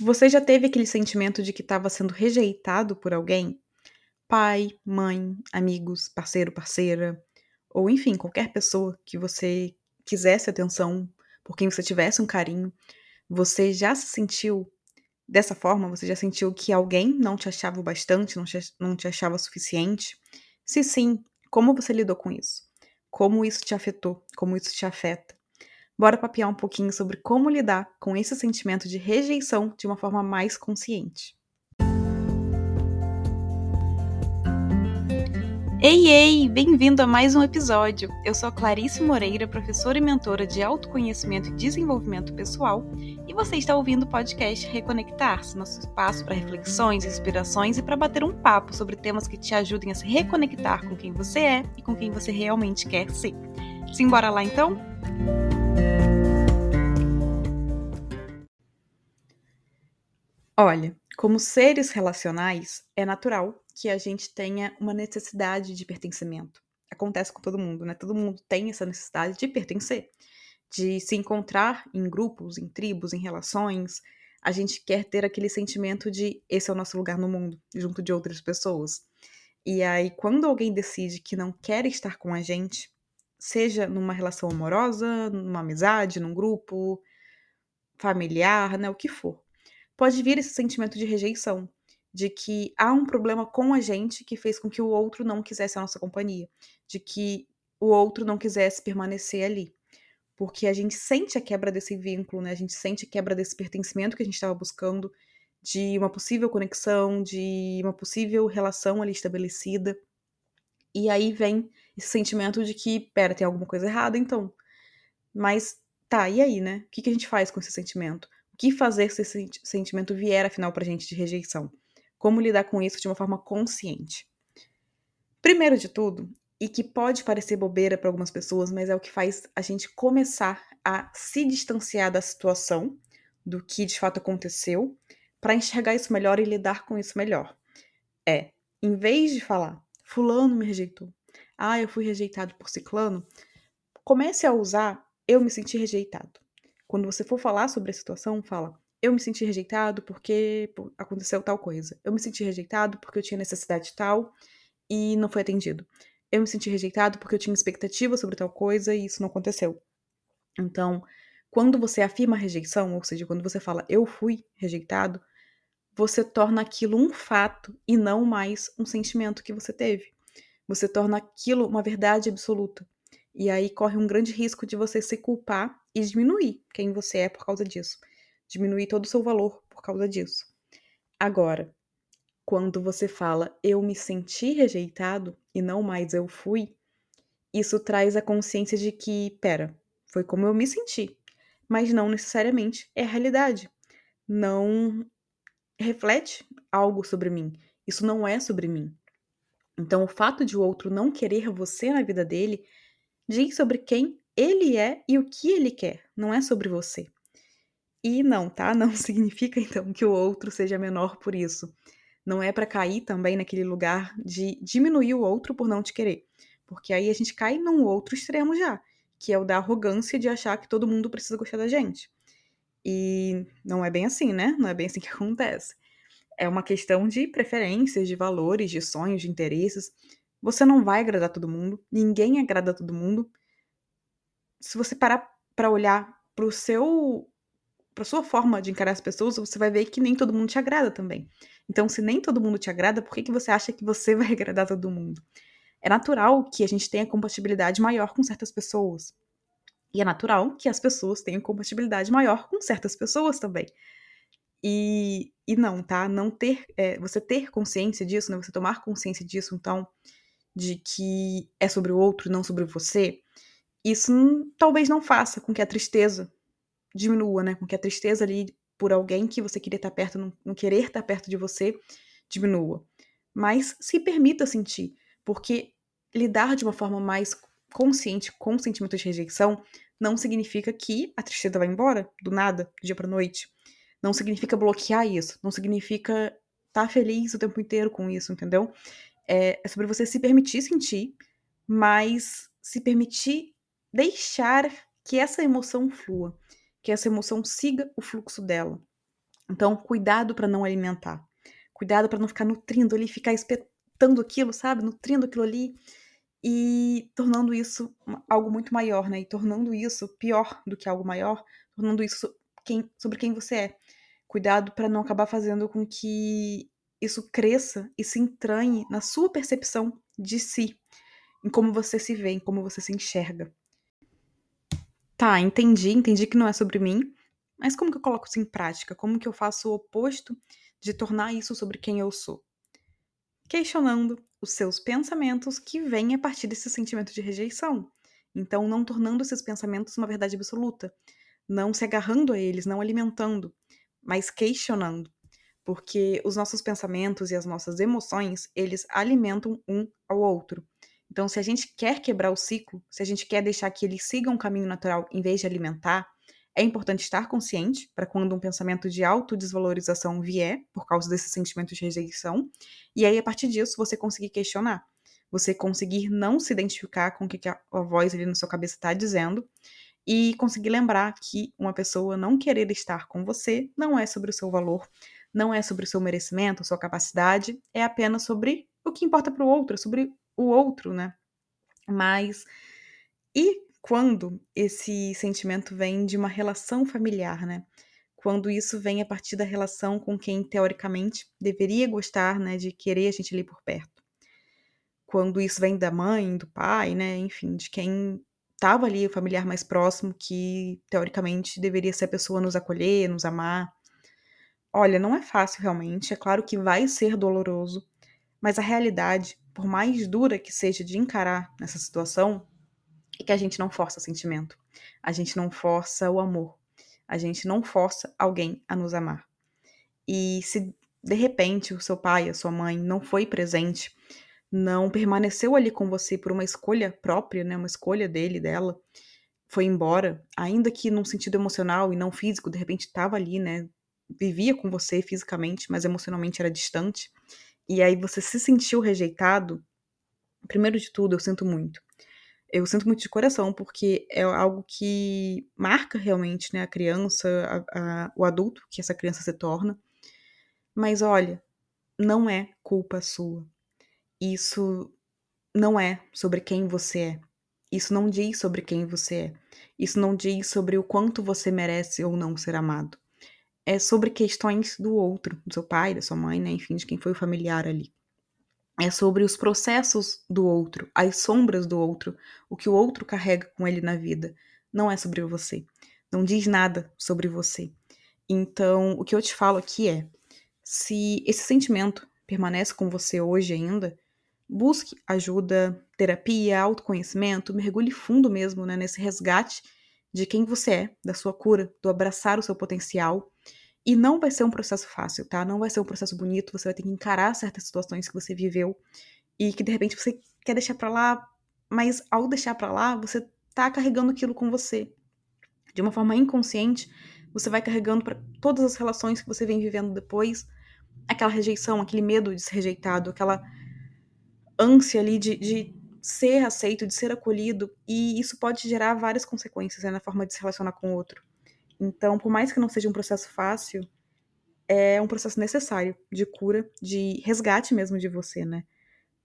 Você já teve aquele sentimento de que estava sendo rejeitado por alguém? Pai, mãe, amigos, parceiro, parceira, ou enfim, qualquer pessoa que você quisesse atenção, por quem você tivesse um carinho. Você já se sentiu dessa forma? Você já sentiu que alguém não te achava o bastante, não te, não te achava suficiente? Se sim, como você lidou com isso? Como isso te afetou? Como isso te afeta? Bora papear um pouquinho sobre como lidar com esse sentimento de rejeição de uma forma mais consciente. Ei, ei! Bem-vindo a mais um episódio! Eu sou Clarice Moreira, professora e mentora de autoconhecimento e desenvolvimento pessoal, e você está ouvindo o podcast Reconectar-se, nosso espaço para reflexões, inspirações e para bater um papo sobre temas que te ajudem a se reconectar com quem você é e com quem você realmente quer ser. Simbora lá então? Olha, como seres relacionais, é natural que a gente tenha uma necessidade de pertencimento. Acontece com todo mundo, né? Todo mundo tem essa necessidade de pertencer, de se encontrar em grupos, em tribos, em relações. A gente quer ter aquele sentimento de esse é o nosso lugar no mundo, junto de outras pessoas. E aí, quando alguém decide que não quer estar com a gente, seja numa relação amorosa, numa amizade, num grupo familiar, né, o que for pode vir esse sentimento de rejeição, de que há um problema com a gente que fez com que o outro não quisesse a nossa companhia, de que o outro não quisesse permanecer ali. Porque a gente sente a quebra desse vínculo, né? A gente sente a quebra desse pertencimento que a gente estava buscando, de uma possível conexão, de uma possível relação ali estabelecida. E aí vem esse sentimento de que, pera, tem alguma coisa errada, então. Mas tá, e aí, né? O que, que a gente faz com esse sentimento? Que fazer se esse sentimento vier afinal pra gente de rejeição? Como lidar com isso de uma forma consciente? Primeiro de tudo, e que pode parecer bobeira para algumas pessoas, mas é o que faz a gente começar a se distanciar da situação, do que de fato aconteceu, para enxergar isso melhor e lidar com isso melhor. É, em vez de falar, fulano me rejeitou, ah, eu fui rejeitado por ciclano, comece a usar eu me senti rejeitado. Quando você for falar sobre a situação, fala: eu me senti rejeitado porque aconteceu tal coisa. Eu me senti rejeitado porque eu tinha necessidade tal e não foi atendido. Eu me senti rejeitado porque eu tinha expectativa sobre tal coisa e isso não aconteceu. Então, quando você afirma a rejeição, ou seja, quando você fala eu fui rejeitado, você torna aquilo um fato e não mais um sentimento que você teve. Você torna aquilo uma verdade absoluta. E aí corre um grande risco de você se culpar e diminuir quem você é por causa disso. Diminuir todo o seu valor por causa disso. Agora, quando você fala eu me senti rejeitado e não mais eu fui, isso traz a consciência de que, pera, foi como eu me senti, mas não necessariamente é a realidade. Não reflete algo sobre mim. Isso não é sobre mim. Então, o fato de o outro não querer você na vida dele diz sobre quem ele é e o que ele quer, não é sobre você. E não, tá? Não significa então que o outro seja menor por isso. Não é para cair também naquele lugar de diminuir o outro por não te querer. Porque aí a gente cai num outro extremo já, que é o da arrogância de achar que todo mundo precisa gostar da gente. E não é bem assim, né? Não é bem assim que acontece. É uma questão de preferências, de valores, de sonhos, de interesses. Você não vai agradar todo mundo, ninguém agrada todo mundo. Se você parar para olhar pro seu para sua forma de encarar as pessoas, você vai ver que nem todo mundo te agrada também. Então, se nem todo mundo te agrada, por que, que você acha que você vai agradar todo mundo? É natural que a gente tenha compatibilidade maior com certas pessoas. E é natural que as pessoas tenham compatibilidade maior com certas pessoas também. E, e não, tá? Não ter, é, você ter consciência disso, né? Você tomar consciência disso, então, de que é sobre o outro, não sobre você, isso talvez não faça com que a tristeza diminua, né? Com que a tristeza ali por alguém que você queria estar perto, não, querer estar perto de você, diminua. Mas se permita sentir, porque lidar de uma forma mais consciente com o sentimento de rejeição não significa que a tristeza vai embora do nada, do dia para noite. Não significa bloquear isso, não significa estar tá feliz o tempo inteiro com isso, entendeu? É, é sobre você se permitir sentir, mas se permitir deixar que essa emoção flua, que essa emoção siga o fluxo dela. Então, cuidado para não alimentar. Cuidado para não ficar nutrindo ali, ficar espetando aquilo, sabe? Nutrindo aquilo ali e tornando isso algo muito maior, né? E tornando isso pior do que algo maior, tornando isso quem, sobre quem você é. Cuidado para não acabar fazendo com que isso cresça e se entranhe na sua percepção de si, em como você se vê, em como você se enxerga. Tá, entendi, entendi que não é sobre mim, mas como que eu coloco isso em prática? Como que eu faço o oposto de tornar isso sobre quem eu sou? Questionando os seus pensamentos que vêm a partir desse sentimento de rejeição. Então, não tornando esses pensamentos uma verdade absoluta, não se agarrando a eles, não alimentando, mas questionando, porque os nossos pensamentos e as nossas emoções, eles alimentam um ao outro. Então, se a gente quer quebrar o ciclo, se a gente quer deixar que ele siga um caminho natural em vez de alimentar, é importante estar consciente para quando um pensamento de autodesvalorização vier, por causa desse sentimento de rejeição, e aí a partir disso você conseguir questionar, você conseguir não se identificar com o que a, voz ali na sua cabeça está dizendo, e conseguir lembrar que uma pessoa não querer estar com você não é sobre o seu valor, não é sobre o seu merecimento, sua capacidade, é apenas sobre o que importa para o outro, sobre o outro, né? Mas e quando esse sentimento vem de uma relação familiar, né? Quando isso vem a partir da relação com quem teoricamente deveria gostar, né, de querer a gente ali por perto. Quando isso vem da mãe, do pai, né, enfim, de quem estava ali o familiar mais próximo que teoricamente deveria ser a pessoa nos acolher, nos amar. Olha, não é fácil realmente, é claro que vai ser doloroso, mas a realidade, por mais dura que seja de encarar nessa situação, e que a gente não força sentimento. A gente não força o amor. A gente não força alguém a nos amar. E se de repente o seu pai, a sua mãe não foi presente, não permaneceu ali com você por uma escolha própria, né, uma escolha dele, dela, foi embora, ainda que num sentido emocional e não físico, de repente estava ali, né, vivia com você fisicamente, mas emocionalmente era distante, e aí você se sentiu rejeitado, primeiro de tudo, eu sinto muito eu sinto muito de coração, porque é algo que marca realmente né, a criança, a, a, o adulto que essa criança se torna. Mas olha, não é culpa sua. Isso não é sobre quem você é. Isso não diz sobre quem você é. Isso não diz sobre o quanto você merece ou não ser amado. É sobre questões do outro, do seu pai, da sua mãe, né? enfim, de quem foi o familiar ali é sobre os processos do outro, as sombras do outro, o que o outro carrega com ele na vida. Não é sobre você. Não diz nada sobre você. Então, o que eu te falo aqui é: se esse sentimento permanece com você hoje ainda, busque ajuda, terapia, autoconhecimento, mergulhe fundo mesmo né, nesse resgate de quem você é, da sua cura, do abraçar o seu potencial e não vai ser um processo fácil, tá? Não vai ser um processo bonito, você vai ter que encarar certas situações que você viveu e que de repente você quer deixar para lá, mas ao deixar para lá, você tá carregando aquilo com você. De uma forma inconsciente, você vai carregando para todas as relações que você vem vivendo depois, aquela rejeição, aquele medo de ser rejeitado, aquela ânsia ali de, de ser aceito, de ser acolhido, e isso pode gerar várias consequências né, na forma de se relacionar com o outro. Então, por mais que não seja um processo fácil, é um processo necessário de cura, de resgate mesmo de você, né?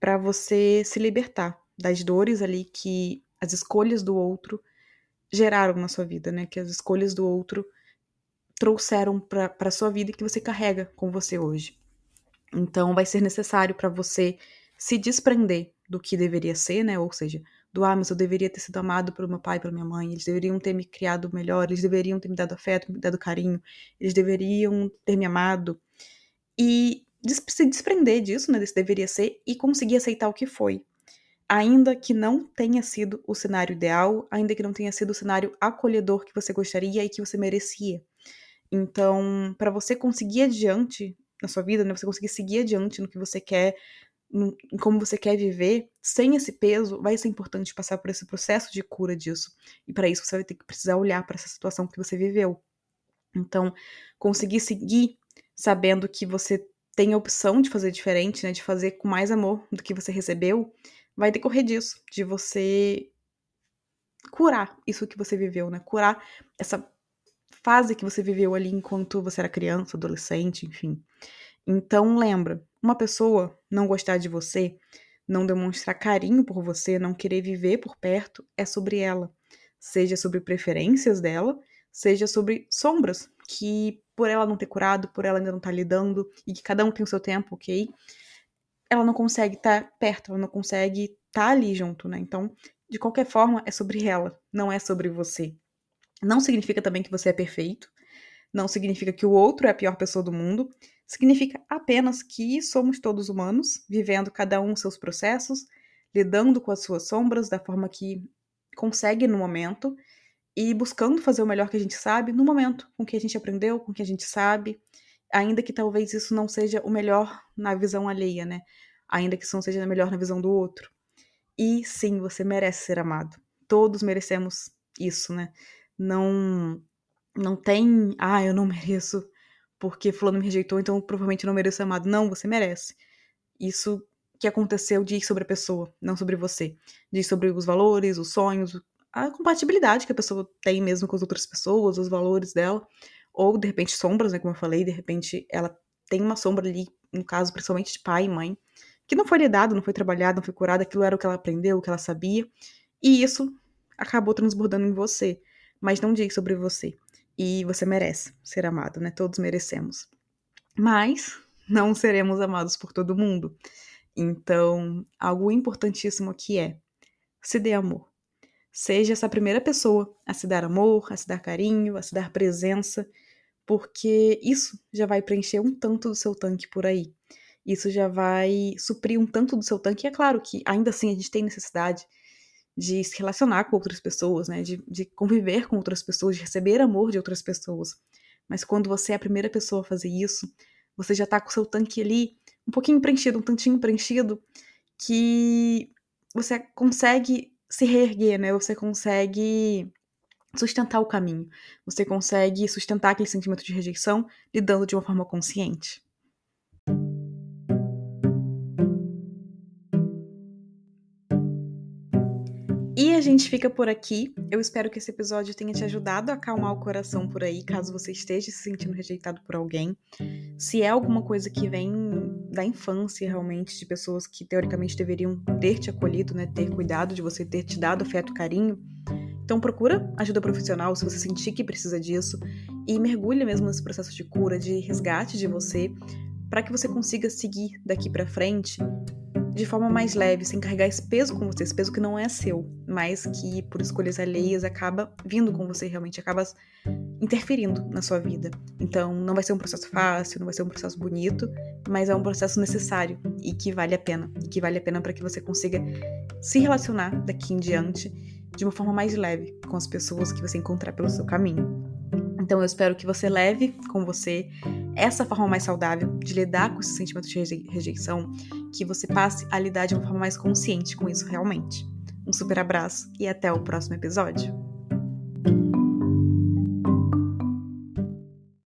Para você se libertar das dores ali que as escolhas do outro geraram na sua vida, né? Que as escolhas do outro trouxeram para sua vida e que você carrega com você hoje. Então, vai ser necessário para você se desprender do que deveria ser, né? Ou seja, do ah, mas eu deveria ter sido amado pelo meu pai, pela minha mãe, eles deveriam ter me criado melhor, eles deveriam ter me dado afeto, me dado carinho, eles deveriam ter me amado. E se desprender disso, né, desse deveria ser, e conseguir aceitar o que foi. Ainda que não tenha sido o cenário ideal, ainda que não tenha sido o cenário acolhedor que você gostaria e que você merecia. Então, para você conseguir adiante na sua vida, né, você conseguir seguir adiante no que você quer, em como você quer viver, sem esse peso, vai ser importante passar por esse processo de cura disso. E para isso você vai ter que precisar olhar para essa situação que você viveu. Então, conseguir seguir sabendo que você tem a opção de fazer diferente, né, de fazer com mais amor do que você recebeu, vai decorrer disso, de você curar isso que você viveu, né? Curar essa fase que você viveu ali enquanto você era criança, adolescente, enfim. Então lembra, uma pessoa não gostar de você, não demonstrar carinho por você, não querer viver por perto, é sobre ela. Seja sobre preferências dela, seja sobre sombras que por ela não ter curado, por ela ainda não estar tá lidando e que cada um tem o seu tempo, ok? Ela não consegue estar tá perto, ela não consegue estar tá ali junto, né? Então, de qualquer forma, é sobre ela, não é sobre você. Não significa também que você é perfeito, não significa que o outro é a pior pessoa do mundo, significa apenas que somos todos humanos, vivendo cada um seus processos, lidando com as suas sombras da forma que consegue no momento e buscando fazer o melhor que a gente sabe no momento, com o que a gente aprendeu, com o que a gente sabe, ainda que talvez isso não seja o melhor na visão alheia, né? Ainda que isso não seja melhor na visão do outro. E sim, você merece ser amado. Todos merecemos isso, né? Não não tem, ah, eu não mereço porque fulano me rejeitou, então provavelmente não mereço ser amado. Não, você merece. Isso que aconteceu diz sobre a pessoa, não sobre você. Diz sobre os valores, os sonhos, a compatibilidade que a pessoa tem mesmo com as outras pessoas, os valores dela, ou de repente sombras, né, como eu falei, de repente ela tem uma sombra ali, no caso principalmente de pai e mãe, que não foi lidado, não foi trabalhado, não foi curado, aquilo era o que ela aprendeu, o que ela sabia, e isso acabou transbordando em você, mas não diz sobre você. E você merece ser amado, né? Todos merecemos. Mas não seremos amados por todo mundo. Então, algo importantíssimo aqui é se dê amor. Seja essa primeira pessoa a se dar amor, a se dar carinho, a se dar presença, porque isso já vai preencher um tanto do seu tanque por aí. Isso já vai suprir um tanto do seu tanque. E é claro que ainda assim a gente tem necessidade de se relacionar com outras pessoas, né? De, de conviver com outras pessoas, de receber amor de outras pessoas. Mas quando você é a primeira pessoa a fazer isso, você já tá com o seu tanque ali um pouquinho preenchido, um tantinho preenchido, que você consegue se reerguer, né? Você consegue sustentar o caminho. Você consegue sustentar aquele sentimento de rejeição lidando de uma forma consciente. Gente fica por aqui. Eu espero que esse episódio tenha te ajudado a acalmar o coração por aí, caso você esteja se sentindo rejeitado por alguém. Se é alguma coisa que vem da infância, realmente, de pessoas que teoricamente deveriam ter te acolhido, né, ter cuidado de você, ter te dado afeto, carinho, então procura ajuda profissional se você sentir que precisa disso e mergulhe mesmo nesse processo de cura, de resgate de você, para que você consiga seguir daqui para frente de forma mais leve, sem carregar esse peso com você, esse peso que não é seu, mas que por escolhas alheias acaba vindo com você realmente, acaba interferindo na sua vida. Então, não vai ser um processo fácil, não vai ser um processo bonito, mas é um processo necessário e que vale a pena, e que vale a pena para que você consiga se relacionar daqui em diante de uma forma mais leve com as pessoas que você encontrar pelo seu caminho. Então eu espero que você leve com você essa forma mais saudável de lidar com esse sentimento de rejeição, que você passe a lidar de uma forma mais consciente com isso realmente. Um super abraço e até o próximo episódio.